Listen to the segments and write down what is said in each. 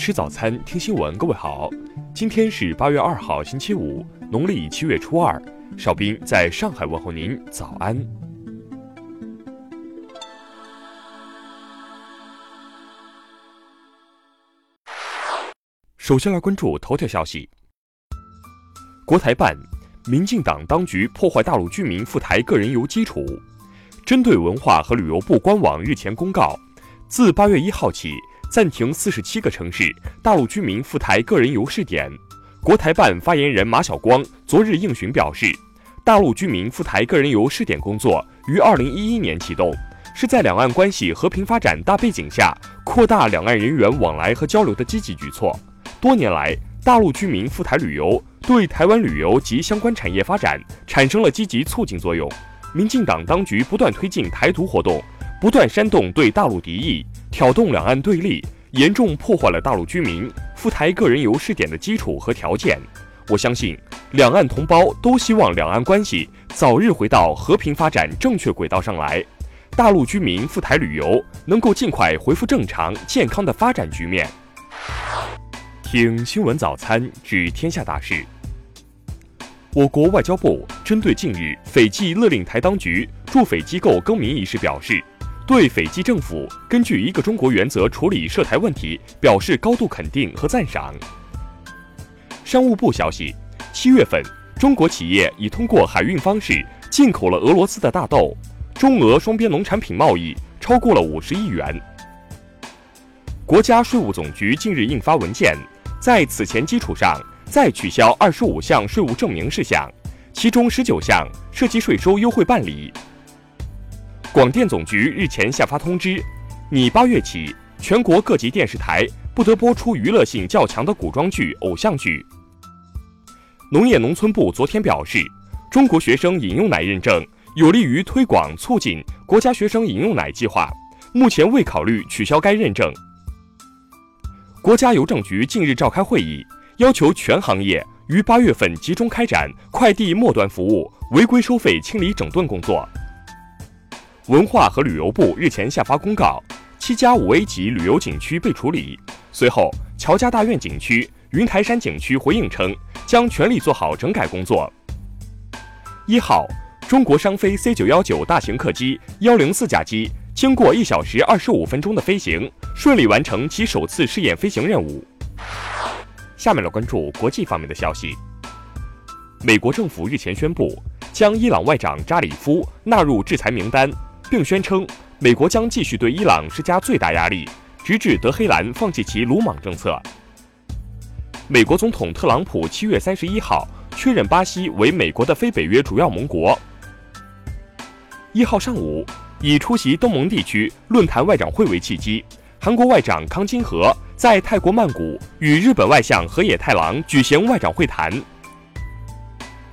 吃早餐，听新闻。各位好，今天是八月二号，星期五，农历七月初二。邵兵在上海问候您，早安。首先来关注头条消息。国台办，民进党当局破坏大陆居民赴台个人游基础。针对文化和旅游部官网日前公告，自八月一号起暂停四十七个城市大陆居民赴台个人游试点。国台办发言人马晓光昨日应询表示，大陆居民赴台个人游试点工作于二零一一年启动，是在两岸关系和平发展大背景下扩大两岸人员往来和交流的积极举措。多年来，大陆居民赴台旅游对台湾旅游及相关产业发展产生了积极促进作用。民进党当局不断推进台独活动，不断煽动对大陆敌意，挑动两岸对立，严重破坏了大陆居民赴台个人游试点的基础和条件。我相信，两岸同胞都希望两岸关系早日回到和平发展正确轨道上来，大陆居民赴台旅游能够尽快恢复正常健康的发展局面。听新闻早餐知天下大事。我国外交部针对近日斐济勒令台当局驻斐机构更名一事表示，对斐济政府根据一个中国原则处理涉台问题表示高度肯定和赞赏。商务部消息，七月份，中国企业已通过海运方式进口了俄罗斯的大豆，中俄双边农产品贸易超过了五十亿元。国家税务总局近日印发文件，在此前基础上。再取消二十五项税务证明事项，其中十九项涉及税收优惠办理。广电总局日前下发通知，拟八月起，全国各级电视台不得播出娱乐性较强的古装剧、偶像剧。农业农村部昨天表示，中国学生饮用奶认证有利于推广促进国家学生饮用奶计划，目前未考虑取消该认证。国家邮政局近日召开会议。要求全行业于八月份集中开展快递末端服务违规收费清理整顿工作。文化和旅游部日前下发公告，七家五 A 级旅游景区被处理。随后，乔家大院景区、云台山景区回应称，将全力做好整改工作。一号，中国商飞 C 九幺九大型客机幺零四架机经过一小时二十五分钟的飞行，顺利完成其首次试验飞行任务。下面来关注国际方面的消息。美国政府日前宣布将伊朗外长扎里夫纳入制裁名单，并宣称美国将继续对伊朗施加最大压力，直至德黑兰放弃其鲁莽政策。美国总统特朗普七月三十一号确认巴西为美国的非北约主要盟国。一号上午，以出席东盟地区论坛外长会为契机，韩国外长康金和。在泰国曼谷与日本外相河野太郎举行外长会谈。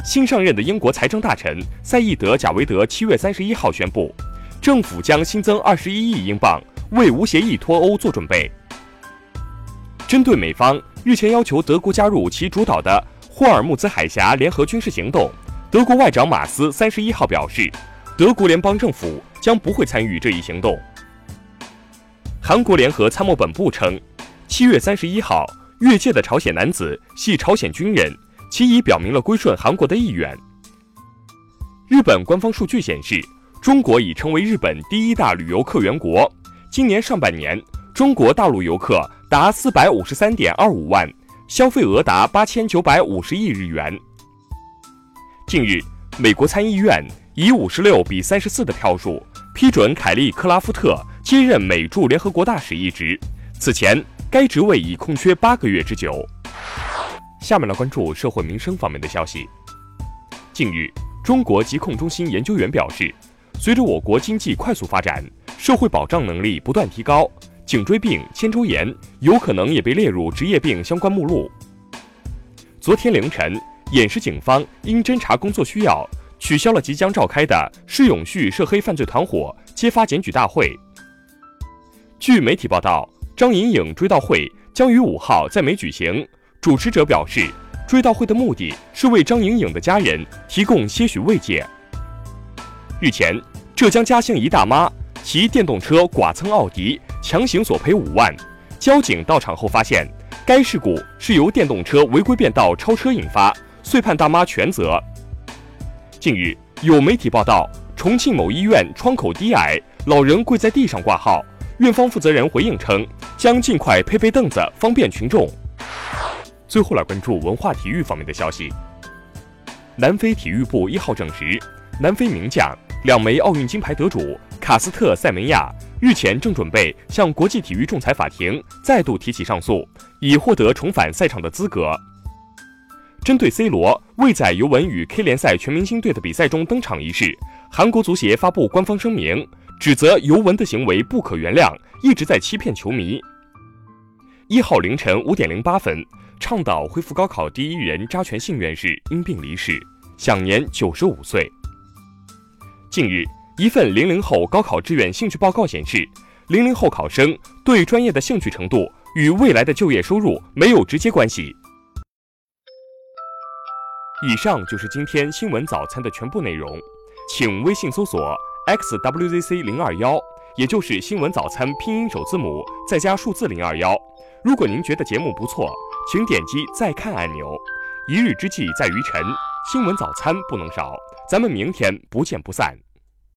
新上任的英国财政大臣赛义德·贾维德七月三十一号宣布，政府将新增二十一亿英镑为无协议脱欧做准备。针对美方日前要求德国加入其主导的霍尔木兹海峡联合军事行动，德国外长马斯三十一号表示，德国联邦政府将不会参与这一行动。韩国联合参谋本部称。七月三十一号，越界的朝鲜男子系朝鲜军人，其已表明了归顺韩国的意愿。日本官方数据显示，中国已成为日本第一大旅游客源国。今年上半年，中国大陆游客达四百五十三点二五万，消费额达八千九百五十亿日元。近日，美国参议院以五十六比三十四的票数批准凯利·克拉夫特接任美驻联合国大使一职。此前。该职位已空缺八个月之久。下面来关注社会民生方面的消息。近日，中国疾控中心研究员表示，随着我国经济快速发展，社会保障能力不断提高，颈椎病、肩周炎有可能也被列入职业病相关目录。昨天凌晨，偃师警方因侦查工作需要，取消了即将召开的施永旭涉黑犯罪团伙揭发检举大会。据媒体报道。张颖颖追悼会将于五号在美举行。主持者表示，追悼会的目的是为张颖颖的家人提供些许慰藉。日前，浙江嘉兴一大妈骑电动车剐蹭奥迪，强行索赔五万。交警到场后发现，该事故是由电动车违规变道超车引发，遂判大妈全责。近日，有媒体报道，重庆某医院窗口低矮，老人跪在地上挂号，院方负责人回应称，将尽快配备凳子，方便群众。最后来关注文化体育方面的消息。南非体育部一号证实，南非名将、两枚奥运金牌得主卡斯特塞门亚日前正准备向国际体育仲裁法庭再度提起上诉，以获得重返赛场的资格。针对 C 罗未在尤文与 K 联赛全明星队的比赛中登场一事，韩国足协发布官方声明，指责尤文的行为不可原谅，一直在欺骗球迷。一号凌晨五点零八分。倡导恢复高考第一人查全信院士因病离世，享年九十五岁。近日，一份零零后高考志愿兴趣报告显示，零零后考生对专业的兴趣程度与未来的就业收入没有直接关系。以上就是今天新闻早餐的全部内容，请微信搜索 xwzc 零二幺，也就是新闻早餐拼音首字母再加数字零二幺。如果您觉得节目不错，请点击再看按钮。一日之计在于晨，新闻早餐不能少。咱们明天不见不散。